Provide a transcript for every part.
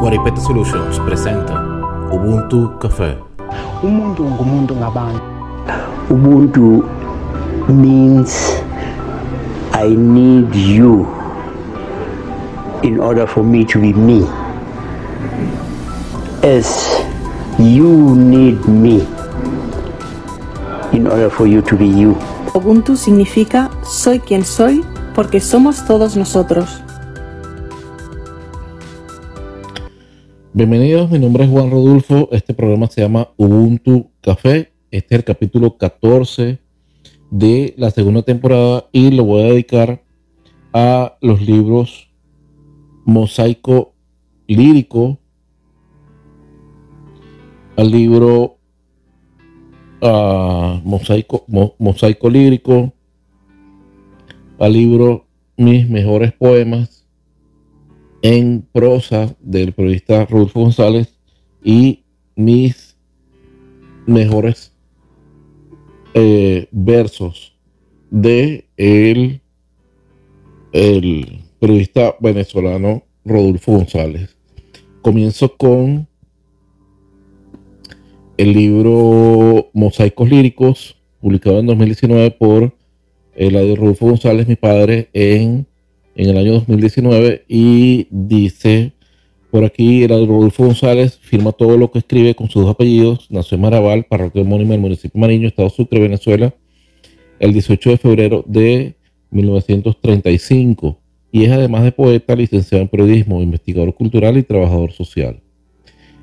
Guaripeta Solutions presenta Ubuntu Café. umuntu ngumuntu ngabantu. Ubuntu means i need you in order for me to be me. As you need me in order for you to be you Ubuntu significa soy quien soy porque somos todos nosotros. Bienvenidos, mi nombre es Juan Rodulfo. Este programa se llama Ubuntu Café. Este es el capítulo 14 de la segunda temporada y lo voy a dedicar a los libros Mosaico Lírico, al libro ah, Mosaico, Mo- Mosaico Lírico, al libro Mis Mejores Poemas en prosa del periodista Rodolfo González y mis mejores eh, versos de el, el periodista venezolano Rodolfo González. Comienzo con el libro Mosaicos Líricos, publicado en 2019 por el de Rodolfo González, mi padre, en en el año 2019 y dice por aquí el Rodolfo González firma todo lo que escribe con sus dos apellidos, nació en Maraval, parroquia homónima del municipio de Mariño, Estado Sucre, Venezuela, el 18 de febrero de 1935 y es además de poeta, licenciado en periodismo, investigador cultural y trabajador social.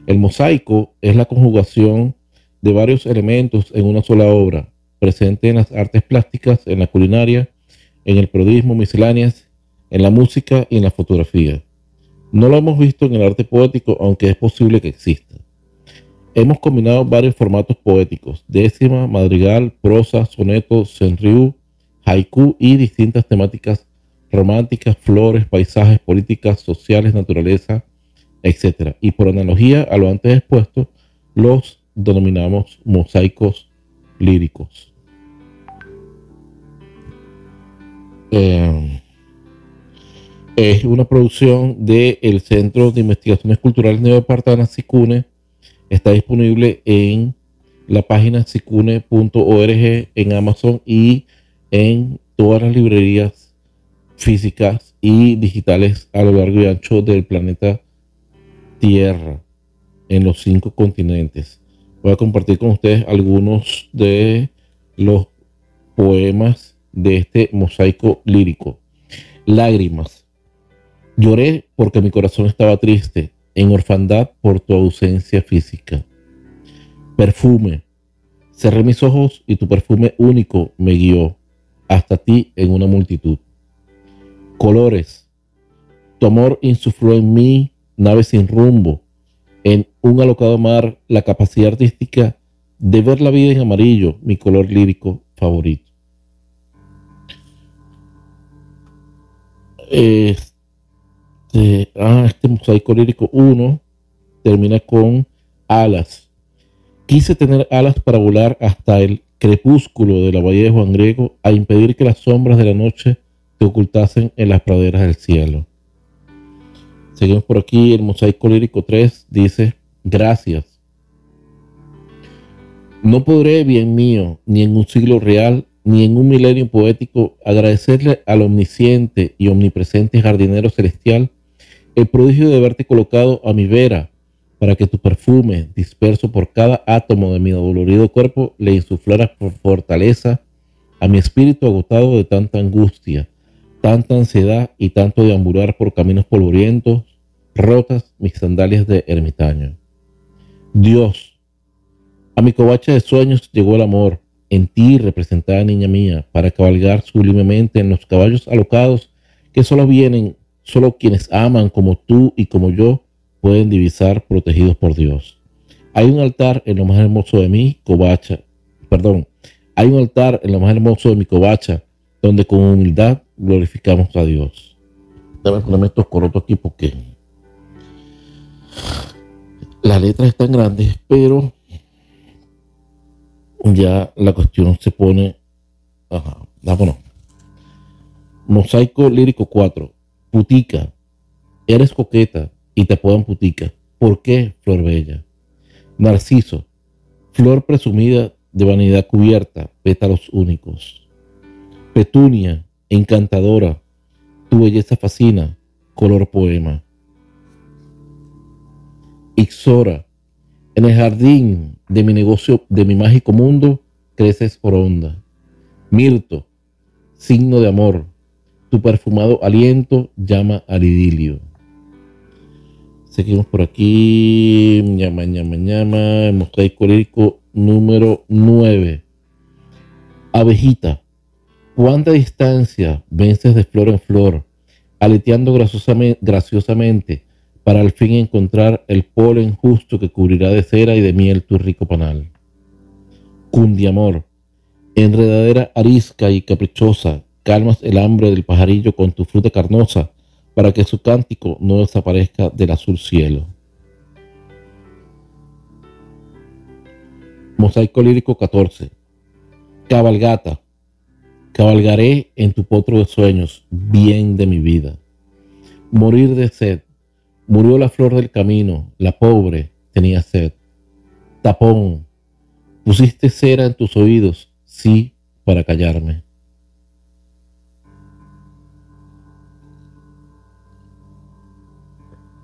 El mosaico es la conjugación de varios elementos en una sola obra, presente en las artes plásticas, en la culinaria, en el periodismo, misceláneas en la música y en la fotografía. No lo hemos visto en el arte poético, aunque es posible que exista. Hemos combinado varios formatos poéticos, décima, madrigal, prosa, soneto, senryu, haiku y distintas temáticas románticas, flores, paisajes, políticas, sociales, naturaleza, etc. Y por analogía a lo antes expuesto, los denominamos mosaicos líricos. Eh, es una producción del Centro de Investigaciones Culturales Neopartana SICUNE. Está disponible en la página sicune.org en Amazon y en todas las librerías físicas y digitales a lo largo y ancho del planeta Tierra en los cinco continentes. Voy a compartir con ustedes algunos de los poemas de este mosaico lírico. Lágrimas. Lloré porque mi corazón estaba triste, en orfandad por tu ausencia física. Perfume. Cerré mis ojos y tu perfume único me guió hasta ti en una multitud. Colores. Tu amor insufló en mí, nave sin rumbo, en un alocado mar, la capacidad artística de ver la vida en amarillo, mi color lírico favorito. Este, ah, este mosaico lírico 1 termina con alas. Quise tener alas para volar hasta el crepúsculo de la bahía de Juan Griego a impedir que las sombras de la noche te ocultasen en las praderas del cielo. Seguimos por aquí, el mosaico lírico 3 dice, gracias. No podré, bien mío, ni en un siglo real, ni en un milenio poético, agradecerle al omnisciente y omnipresente jardinero celestial el prodigio de haberte colocado a mi vera para que tu perfume, disperso por cada átomo de mi dolorido cuerpo, le insuflara por fortaleza a mi espíritu agotado de tanta angustia, tanta ansiedad y tanto deambular por caminos polvorientos, rotas mis sandalias de ermitaño. Dios, a mi covacha de sueños llegó el amor, en ti representada niña mía, para cabalgar sublimemente en los caballos alocados que solo vienen, solo quienes aman como tú y como yo pueden divisar protegidos por Dios. Hay un altar en lo más hermoso de mi covacha, perdón, hay un altar en lo más hermoso de mi covacha, donde con humildad glorificamos a Dios. Dame ponerme estos corotos aquí porque las letras están grandes, pero ya la cuestión se pone. Ajá, vámonos. Mosaico lírico 4. Putica. Eres coqueta y te apodan putica. ¿Por qué, flor bella? Narciso. Flor presumida de vanidad cubierta, pétalos únicos. Petunia, encantadora. Tu belleza fascina, color poema. Ixora. En el jardín de mi negocio, de mi mágico mundo, creces por onda. Mirto, signo de amor, tu perfumado aliento llama al idilio. Seguimos por aquí. Ñama, ñama, ñama. Mosaico lírico número 9. Abejita. ¿Cuánta distancia vences de flor en flor, aleteando graciosamente, para al fin encontrar el polen justo que cubrirá de cera y de miel tu rico panal? Cundiamor. Enredadera arisca y caprichosa calmas el hambre del pajarillo con tu fruta carnosa, para que su cántico no desaparezca del azul cielo. Mosaico lírico 14. Cabalgata. Cabalgaré en tu potro de sueños, bien de mi vida. Morir de sed. Murió la flor del camino, la pobre tenía sed. Tapón. Pusiste cera en tus oídos, sí, para callarme.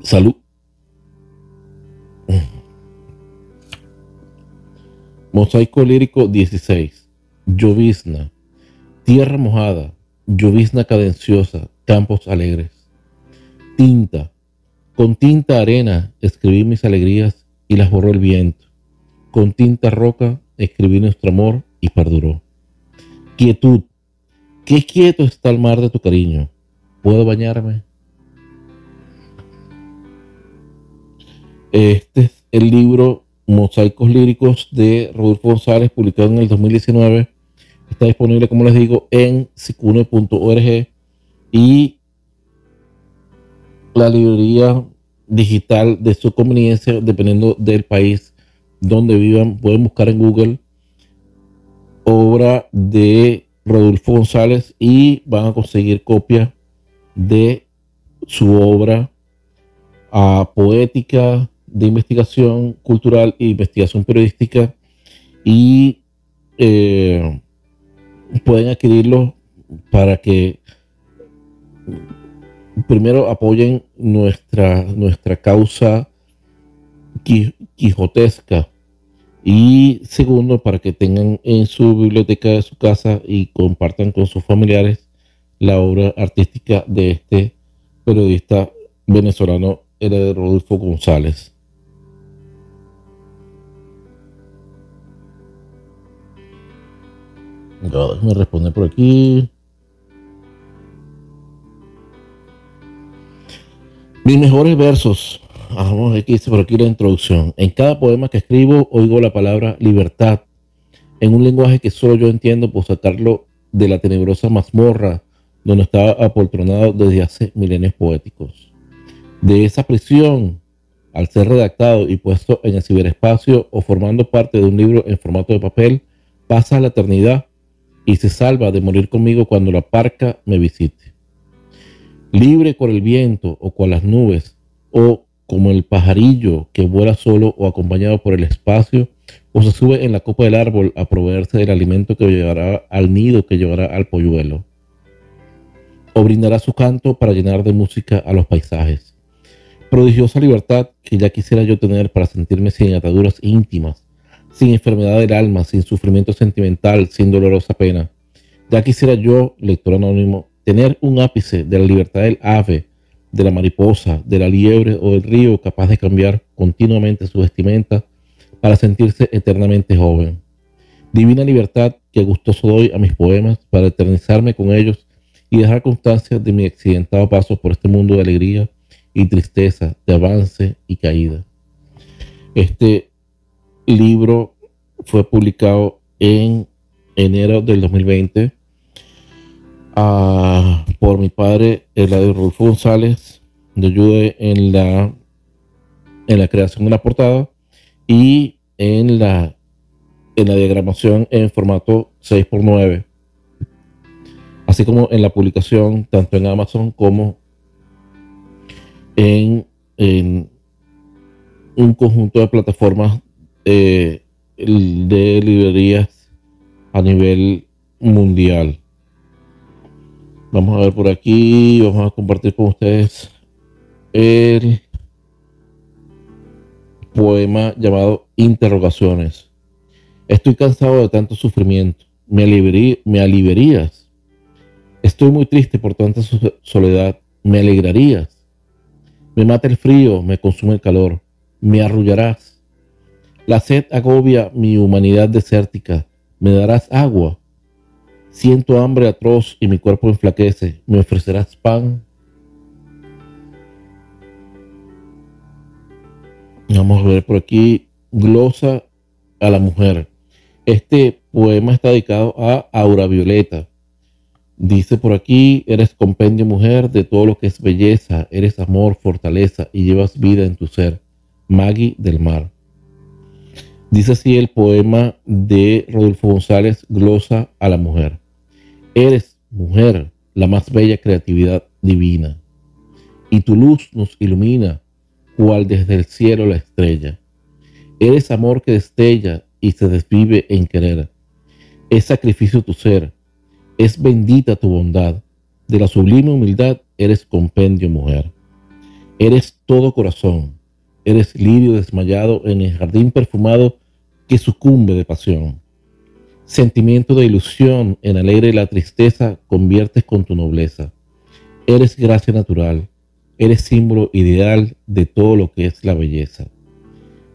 Salud. Mosaico lírico 16. Llovizna. Tierra mojada. Llovizna cadenciosa. Campos alegres. Tinta. Con tinta arena escribí mis alegrías y las borró el viento. Con tinta roca escribí nuestro amor y perduró. Quietud. Qué quieto está el mar de tu cariño. ¿Puedo bañarme? Este es el libro Mosaicos Líricos de Rodolfo González, publicado en el 2019. Está disponible, como les digo, en sicune.org y la librería digital de su conveniencia, dependiendo del país donde vivan. Pueden buscar en Google obra de Rodolfo González y van a conseguir copia de su obra a poética, de investigación cultural e investigación periodística y eh, pueden adquirirlo para que primero apoyen nuestra, nuestra causa quijotesca y segundo para que tengan en su biblioteca de su casa y compartan con sus familiares la obra artística de este periodista venezolano, el Rodolfo González. Me responde por aquí. Mis mejores versos. Ah, vamos a ver qué dice por aquí la introducción. En cada poema que escribo oigo la palabra libertad en un lenguaje que solo yo entiendo por sacarlo de la tenebrosa mazmorra donde estaba apoltronado desde hace milenios poéticos. De esa prisión, al ser redactado y puesto en el ciberespacio o formando parte de un libro en formato de papel, pasa a la eternidad y se salva de morir conmigo cuando la parca me visite. Libre por el viento o con las nubes, o como el pajarillo que vuela solo o acompañado por el espacio, o se sube en la copa del árbol a proveerse del alimento que llevará al nido que llevará al polluelo, o brindará su canto para llenar de música a los paisajes. Prodigiosa libertad que ya quisiera yo tener para sentirme sin ataduras íntimas sin enfermedad del alma, sin sufrimiento sentimental, sin dolorosa pena. Ya quisiera yo, lector anónimo, tener un ápice de la libertad del ave, de la mariposa, de la liebre o del río capaz de cambiar continuamente su vestimenta para sentirse eternamente joven. Divina libertad que gustoso doy a mis poemas para eternizarme con ellos y dejar constancia de mi accidentado paso por este mundo de alegría y tristeza, de avance y caída. Este libro fue publicado en enero del 2020 ah, por mi padre, Eladio Rulfo González. de ayude en la, en la creación de la portada y en la en la diagramación en formato 6x9, así como en la publicación tanto en Amazon como en, un conjunto de plataformas eh, de librerías a nivel mundial. Vamos a ver por aquí, vamos a compartir con ustedes el poema llamado Interrogaciones. Estoy cansado de tanto sufrimiento. Me, me aliviarías. Estoy muy triste por tanta soledad. Me alegrarías. Me mata el frío, me consume el calor. Me arrullarás. La sed agobia mi humanidad desértica. Me darás agua. Siento hambre atroz y mi cuerpo enflaquece. ¿Me ofrecerás pan? Vamos a ver por aquí. Glosa a la mujer. Este poema está dedicado a Aura Violeta. Dice por aquí, eres compendio mujer de todo lo que es belleza, eres amor, fortaleza y llevas vida en tu ser. Maggie del Mar. Dice así el poema de Rodolfo González, Glosa a la mujer. Eres, mujer, la más bella creatividad divina, y tu luz nos ilumina, cual desde el cielo la estrella. Eres amor que destella y se desvive en querer. Es sacrificio tu ser, es bendita tu bondad. De la sublime humildad eres compendio, mujer. Eres todo corazón, eres lirio desmayado en el jardín perfumado que sucumbe de pasión. Sentimiento de ilusión en alegre la tristeza conviertes con tu nobleza. Eres gracia natural, eres símbolo ideal de todo lo que es la belleza.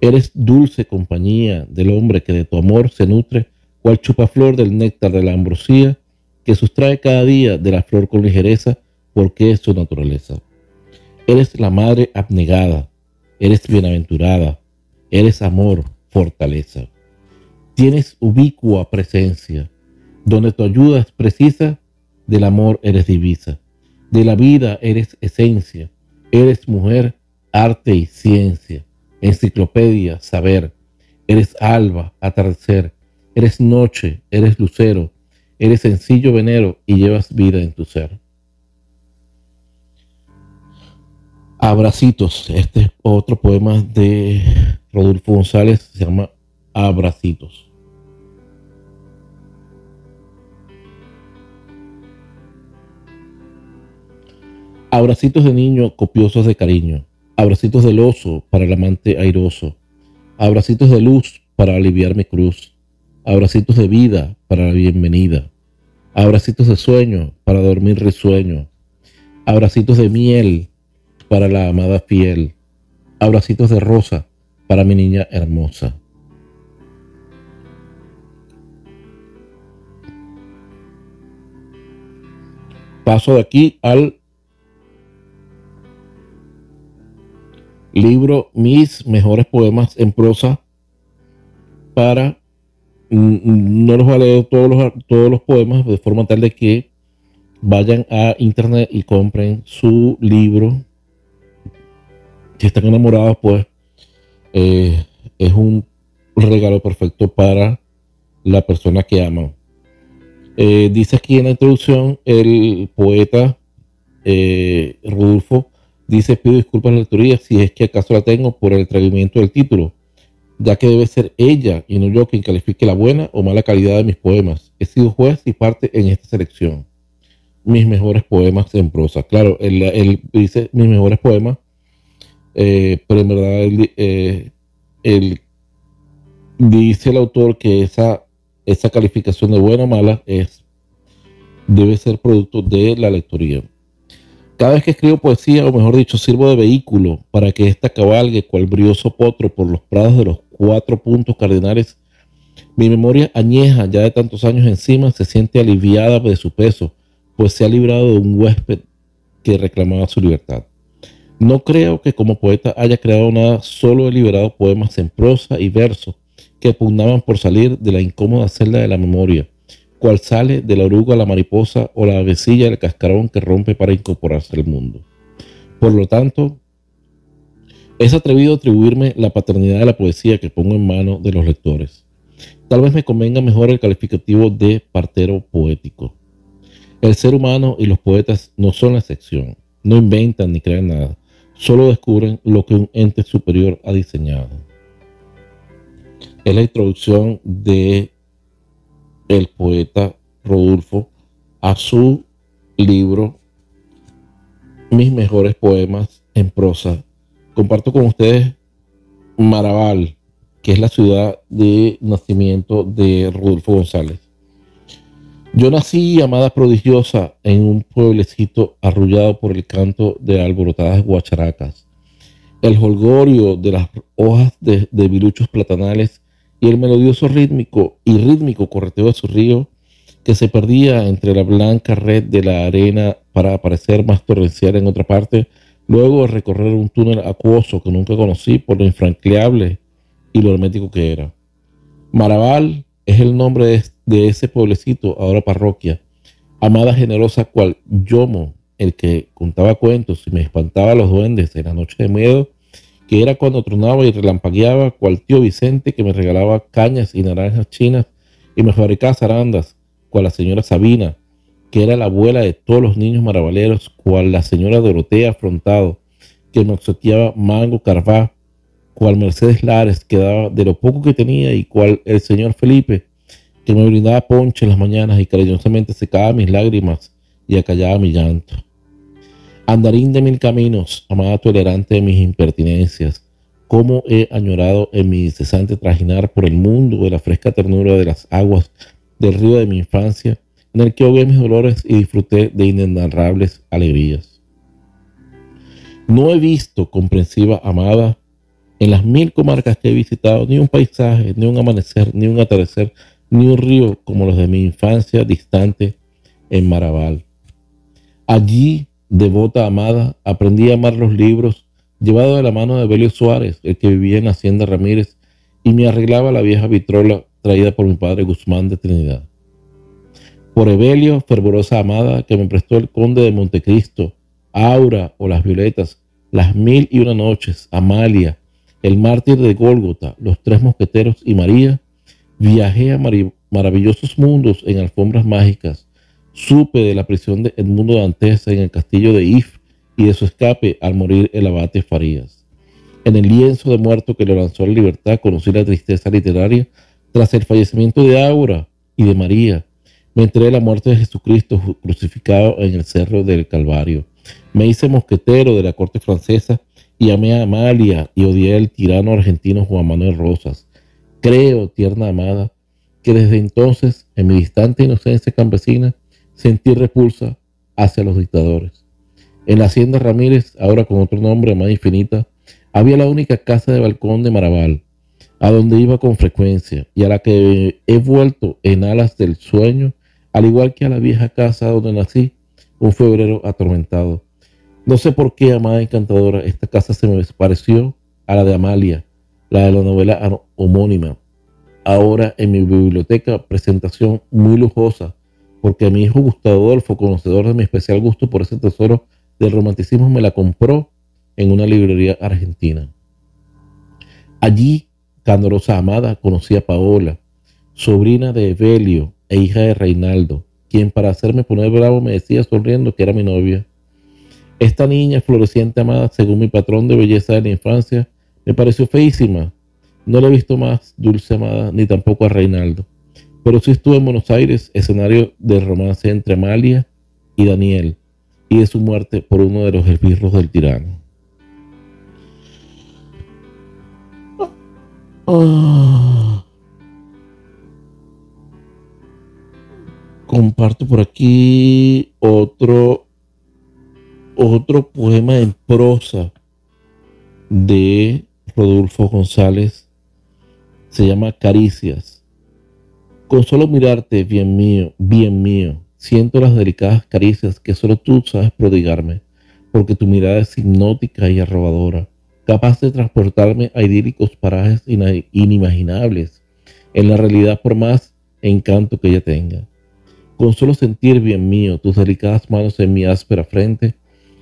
Eres dulce compañía del hombre que de tu amor se nutre, cual chupaflor del néctar de la ambrosía, que sustrae cada día de la flor con ligereza, porque es su naturaleza. Eres la madre abnegada, eres bienaventurada, eres amor, fortaleza. Tienes ubicua presencia, donde tu ayuda es precisa, del amor eres divisa, de la vida eres esencia, eres mujer, arte y ciencia enciclopedia, saber. Eres alba, atardecer. Eres noche, eres lucero. Eres sencillo venero y llevas vida en tu ser. Abracitos. Este es otro poema de Rodolfo González. Se llama Abracitos. Abracitos de niño copiosos de cariño Abracitos del oso para el amante airoso. Abracitos de luz para aliviar mi cruz. Abracitos de vida para la bienvenida. Abracitos de sueño para dormir risueño. Abracitos de miel para la amada fiel. Abracitos de rosa para mi niña hermosa. Paso de aquí al libro mis mejores poemas en prosa para no los voy a leer todos los, todos los poemas de forma tal de que vayan a internet y compren su libro si están enamorados pues es un regalo perfecto para la persona que aman eh, dice aquí en la introducción el poeta eh, Rudolfo Dice, pido disculpas a la autoría si es que acaso la tengo por el atrevimiento del título, ya que debe ser ella y no yo quien califique la buena o mala calidad de mis poemas. He sido juez y parte en esta selección. Mis mejores poemas en prosa. Claro, él, dice mis mejores poemas, eh, pero en verdad eh, dice el autor que esa, esa calificación de buena o mala es, debe ser producto de la lectoría. Cada vez que escribo poesía, o mejor dicho, sirvo de vehículo para que ésta cabalgue cual brioso potro por los prados de los cuatro puntos cardinales, mi memoria añeja ya de tantos años encima se siente aliviada de su peso, pues se ha librado de un huésped que reclamaba su libertad. No creo que como poeta haya creado nada, solo he liberado poemas en prosa y verso que pugnaban por salir de la incómoda celda de la memoria cual sale de la oruga la mariposa o la avecilla del cascarón que rompe para incorporarse al mundo. Por lo tanto, es atrevido atribuirme la paternidad de la poesía que pongo en manos de los lectores. Tal vez me convenga mejor el calificativo de partero poético. El ser humano y los poetas no son la excepción. No inventan ni crean nada. Solo descubren lo que un ente superior ha diseñado. Es la introducción de el poeta Rodolfo a su libro Mis mejores poemas en prosa. Comparto con ustedes Maraval, que es la ciudad de nacimiento de Rodolfo González. Yo nací, amada prodigiosa, en un pueblecito arrullado por el canto de alborotadas guacharacas, el holgorio de las hojas de, de viruchos platanales y el melodioso rítmico y rítmico correteo de su río que se perdía entre la blanca red de la arena para aparecer más torrencial en otra parte, luego de recorrer un túnel acuoso que nunca conocí por lo infranqueable y lo hermético que era. Maraval es el nombre de, ese pueblecito, ahora parroquia, amada generosa cual Yomo, el que contaba cuentos y me espantaba a los duendes en la noche de miedo, que era cuando tronaba y relampagueaba, cual tío Vicente que me regalaba cañas y naranjas chinas y me fabricaba zarandas, cual la señora Sabina, que era la abuela de todos los niños maravaleros, cual la señora Dorotea Afrontado, que me obsequiaba mango carvá, cual Mercedes Lares, que daba de lo poco que tenía, y cual el señor Felipe, que me brindaba ponche en las mañanas y cariñosamente secaba mis lágrimas y acallaba mi llanto. Andarín de mil caminos, amada tolerante de mis impertinencias, cómo he añorado en mi incesante trajinar por el mundo de la fresca ternura de las aguas del río de mi infancia, en el que ahogué mis dolores y disfruté de inenarrables alegrías. No he visto, comprensiva amada, en las mil comarcas que he visitado, ni un paisaje, ni un amanecer, ni un atardecer, ni un río como los de mi infancia distante en Maraval. Allí devota amada, aprendí a amar los libros, llevado de la mano de Belio Suárez, el que vivía en Hacienda Ramírez, y me arreglaba la vieja vitrola traída por mi padre Guzmán de Trinidad. Por Evelio, fervorosa amada, que me prestó el conde de Montecristo, Aura o las Violetas, las mil y una noches, Amalia, el mártir de Gólgota, los tres mosqueteros y María, viajé a maravillosos mundos en alfombras mágicas, Supe de la prisión de Edmundo Dantes en el castillo de If y de su escape al morir el abate Farías. En el lienzo de muerto que lo lanzó la libertad conocí la tristeza literaria tras el fallecimiento de Aura y de María. Me enteré de la muerte de Jesucristo crucificado en el cerro del Calvario. Me hice mosquetero de la corte francesa y amé a Amalia y odié al tirano argentino Juan Manuel Rosas. Creo, tierna amada, que desde entonces, en mi distante inocencia campesina, sentí repulsa hacia los dictadores. En la hacienda Ramírez, ahora con otro nombre más infinita, había la única casa de balcón de Maraval, a donde iba con frecuencia y a la que he vuelto en alas del sueño, al igual que a la vieja casa donde nací, un febrero atormentado. No sé por qué, amada encantadora, esta casa se me pareció a la de Amalia, la de la novela homónima. Ahora en mi biblioteca, presentación muy lujosa, porque mi hijo Gustavo Adolfo, conocedor de mi especial gusto por ese tesoro del romanticismo, me la compró en una librería argentina. Allí, candorosa amada, conocí a Paola, sobrina de Evelio e hija de Reinaldo, quien para hacerme poner bravo me decía sonriendo que era mi novia. Esta niña floreciente amada, según mi patrón de belleza de la infancia, me pareció feísima. No la he visto más dulce amada, ni tampoco a Reinaldo. Pero sí estuvo en Buenos Aires, escenario del romance entre Amalia y Daniel, y de su muerte por uno de los esbirros del tirano. Ah. Comparto por aquí otro, otro poema en prosa de Rodolfo González. Se llama Caricias. Con solo mirarte, bien mío, bien mío, siento las delicadas caricias que solo tú sabes prodigarme, porque tu mirada es hipnótica y arrobadora, capaz de transportarme a idílicos parajes inimaginables en la realidad por más encanto que ella tenga. Con solo sentir, bien mío, tus delicadas manos en mi áspera frente,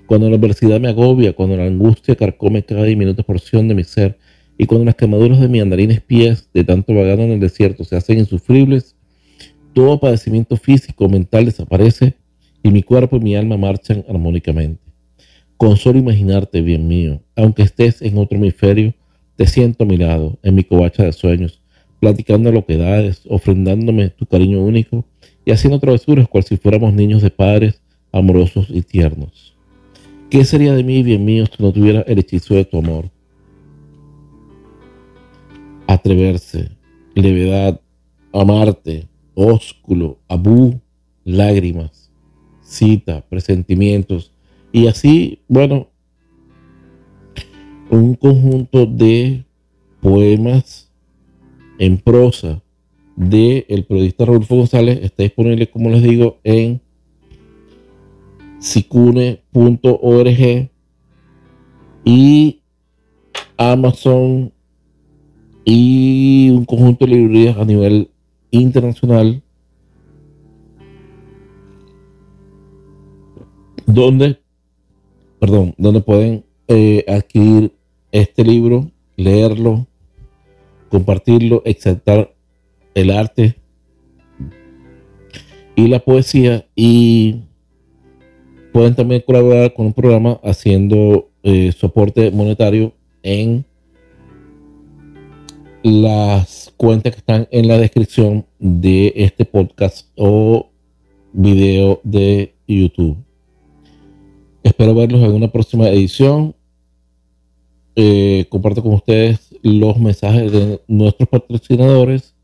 cuando la adversidad me agobia, cuando la angustia carcome cada diminuta porción de mi ser, y cuando las quemaduras de mis andarines pies de tanto vagar en el desierto se hacen insufribles, todo padecimiento físico o mental desaparece y mi cuerpo y mi alma marchan armónicamente. Con solo imaginarte, bien mío, aunque estés en otro hemisferio, te siento a mi lado, en mi covacha de sueños, platicando lo que das, ofrendándome tu cariño único y haciendo travesuras cual si fuéramos niños de padres amorosos y tiernos. ¿Qué sería de mí, bien mío, si no tuviera el hechizo de tu amor? Atreverse, levedad, amarte, ósculo, abú, lágrimas, cita, presentimientos, y así, bueno, un conjunto de poemas en prosa de el periodista Rodolfo González está disponible, como les digo, en sicune.org y Amazon y un conjunto de librerías a nivel internacional donde perdón donde pueden eh, adquirir este libro leerlo compartirlo exaltar el arte y la poesía y pueden también colaborar con un programa haciendo eh, soporte monetario en las cuentas que están en la descripción de este podcast o video de YouTube. Espero verlos en una próxima edición. Eh, comparto con ustedes los mensajes de nuestros patrocinadores.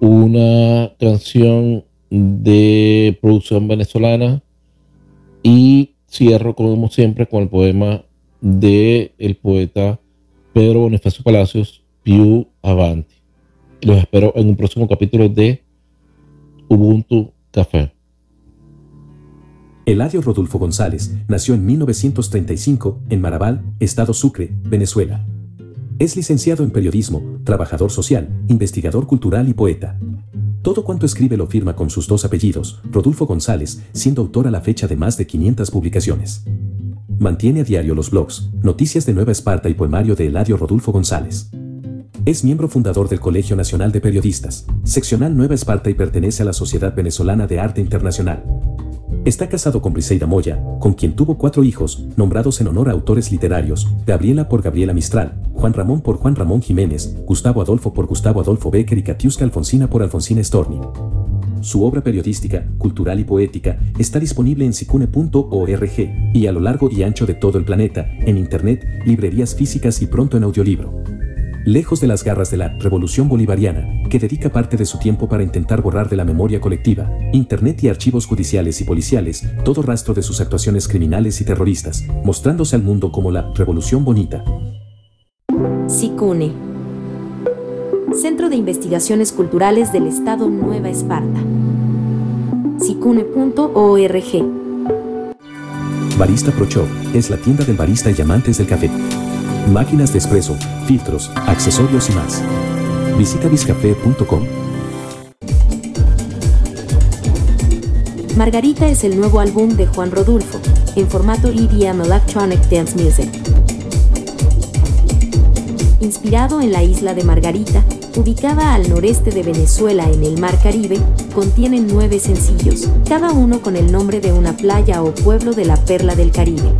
Una canción de producción venezolana y cierro, como siempre, con el poema de el poeta Pedro Bonifacio Palacios, Piu Avanti. Los espero en un próximo capítulo de Ubuntu Café. Eladio Rodolfo González nació en 1935 en Marabal, Estado Sucre, Venezuela. Es licenciado en periodismo, trabajador social, investigador cultural y poeta. Todo cuanto escribe lo firma con sus dos apellidos, Rodolfo González, siendo autor a la fecha de más de 500 publicaciones. Mantiene a diario los blogs, Noticias de Nueva Esparta y Poemario de Eladio Rodolfo González. Es miembro fundador del Colegio Nacional de Periodistas, seccional Nueva Esparta y pertenece a la Sociedad Venezolana de Arte Internacional. Está casado con Briseida Moya, con quien tuvo cuatro hijos, nombrados en honor a autores literarios, Gabriela por Gabriela Mistral, Juan Ramón por Juan Ramón Jiménez, Gustavo Adolfo por Gustavo Adolfo Becker y Katiuska Alfonsina por Alfonsina Storni. Su obra periodística, cultural y poética está disponible en sicune.org y a lo largo y ancho de todo el planeta, en internet, librerías físicas y pronto en audiolibro lejos de las garras de la revolución bolivariana, que dedica parte de su tiempo para intentar borrar de la memoria colectiva, Internet y archivos judiciales y policiales, todo rastro de sus actuaciones criminales y terroristas, mostrándose al mundo como la revolución bonita. SICUNE Centro de Investigaciones Culturales del Estado Nueva Esparta. SICUNE.org Barista Pro Shop es la tienda del barista y amantes del café máquinas de espresso, filtros, accesorios y más. Visita biscafé.com. Margarita es el nuevo álbum de Juan Rodulfo, en formato EDM Electronic Dance Music. Inspirado en la isla de Margarita, ubicada al noreste de Venezuela en el Mar Caribe, contiene nueve sencillos, cada uno con el nombre de una playa o pueblo de la perla del Caribe.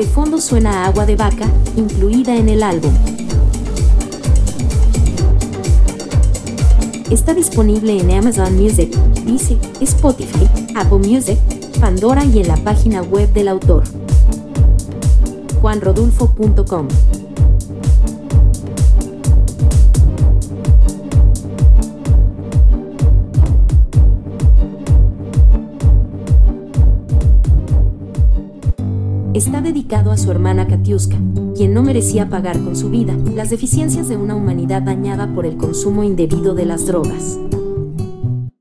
De fondo suena Agua de Vaca, incluida en el álbum. Está disponible en Amazon Music, Dice, Spotify, Apple Music, Pandora y en la página web del autor. juanrodulfo.com está dedicado a su hermana Katiuska, quien no merecía pagar con su vida las deficiencias de una humanidad dañada por el consumo indebido de las drogas.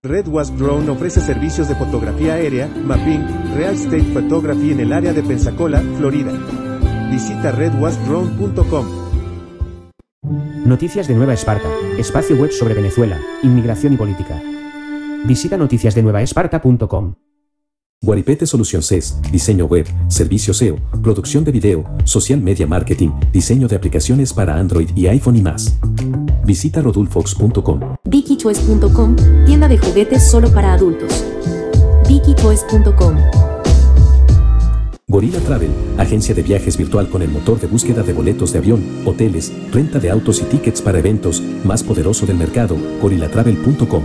Red Wasp Drone ofrece servicios de fotografía aérea, mapping, real estate photography en el área de Pensacola, Florida. Visita redwaspdrone.com. Noticias de Nueva Esparta, espacio web sobre Venezuela, inmigración y política. Visita noticiasdenuevaesparta.com. Guaripete Solución CES, diseño web, servicio SEO, producción de video, social media marketing, diseño de aplicaciones para Android y iPhone y más. Visita rodulfox.com. VickyChoice.com, tienda de juguetes solo para adultos. VickyChoice.com. Gorilla Travel, agencia de viajes virtual con el motor de búsqueda de boletos de avión, hoteles, renta de autos y tickets para eventos, más poderoso del mercado, gorillatravel.com.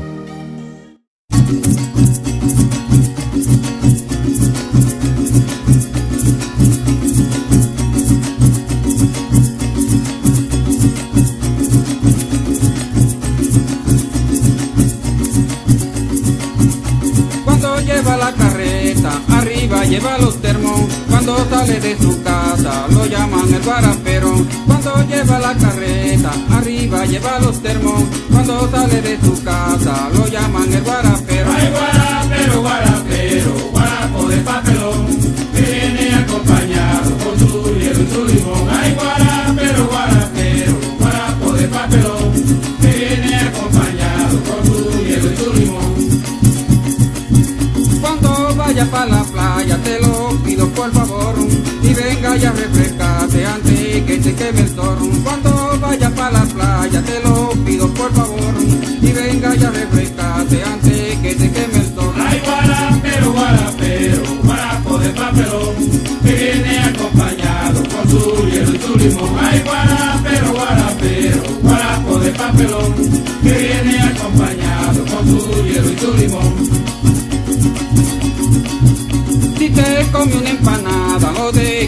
Cuando sale de su casa, lo llaman el guarapero. Cuando lleva la carreta, arriba lleva los termos. Cuando sale de su casa,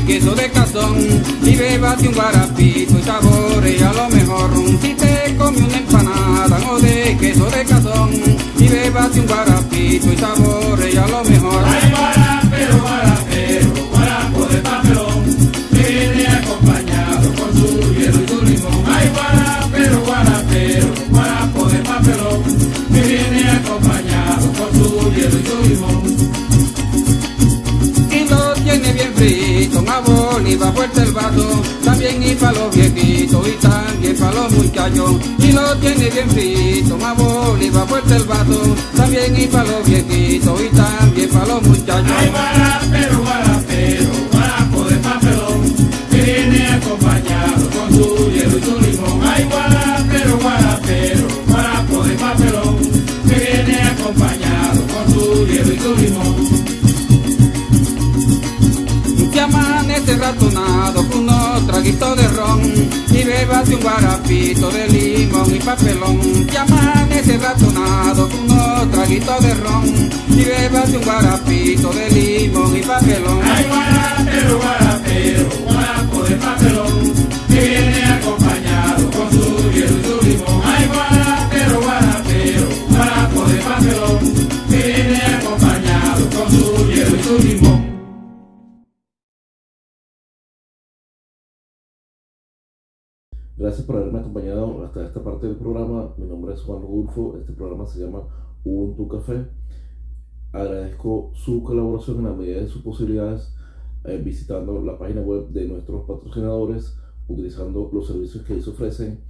queso de cazón y bebate un guarapito y saborea lo mejor. Si te come una empanada o de queso de cazón y bebate un guarapito y saborea los muchachos. Y lo tiene bien frito, una boliva fuerte el vaso, también y para los viejitos y también para los muchachos. Ay, guarapero, guarapero, guarapo de papelón, que viene acompañado con su hielo y su limón. Ay, guarapero, guarapero, guarapo de papelón, que viene acompañado con su hielo y su limón. Amanece ratonado con unos traguitos de ron y bebate un guarapito de limón y papelón. Que amanece ratonado con unos traguitos de ron y bebate un guarapito de limón y papelón. Ay, guarapero, guarapero, Gracias por haberme acompañado hasta esta parte del programa. Mi nombre es Juan Rodulfo. Este programa se llama Ubuntu Café. Agradezco su colaboración en la medida de sus posibilidades eh, visitando la página web de nuestros patrocinadores, utilizando los servicios que ellos ofrecen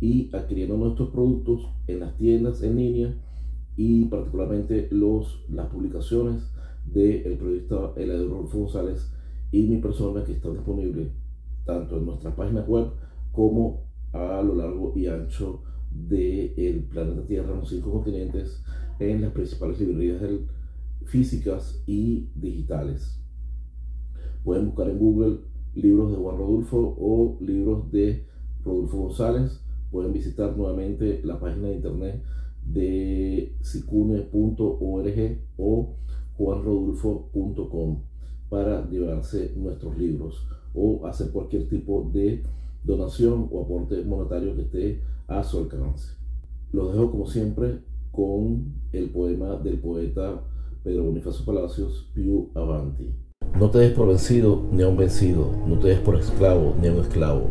y adquiriendo nuestros productos en las tiendas en línea y particularmente los, las publicaciones del periodista Eladio Rodolfo González y mi persona que está disponible tanto en nuestra página web como a lo largo y ancho del planeta Tierra, los cinco continentes, en las principales librerías del- físicas y digitales. Pueden buscar en Google libros de Juan Rodulfo o libros de Rodulfo González. Pueden visitar nuevamente la página de internet de sicune.org o juanrodulfo.com para llevarse nuestros libros o hacer cualquier tipo de donación o aporte monetario que esté a su alcance. Los dejo como siempre con el poema del poeta Pedro Bonifacio Palacios, Più Avanti. No te des por vencido ni a un vencido, no te des por esclavo ni a un esclavo.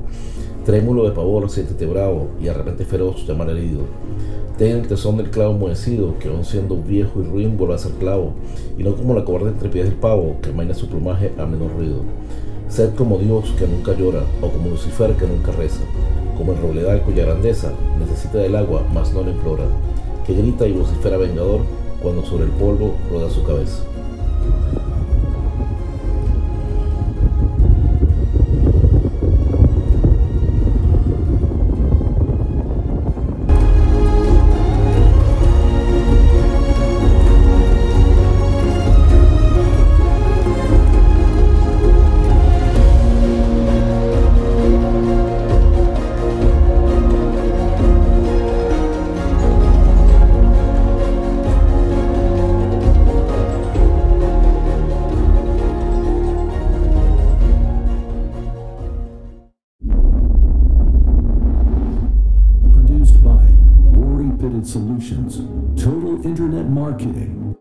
Trémulo de pavor, siéntete bravo y de repente feroz llamar herido. Ten el tesón del clavo enmohecido, que aun siendo viejo y ruin vuelve a ser clavo, y no como la cobarde entre pies del pavo, que amaina su plumaje a menor ruido. Sed como Dios que nunca llora, o como Lucifer que nunca reza, como el robledal cuya grandeza necesita del agua, mas no lo implora, que grita y vocifera vengador cuando sobre el polvo roda su cabeza.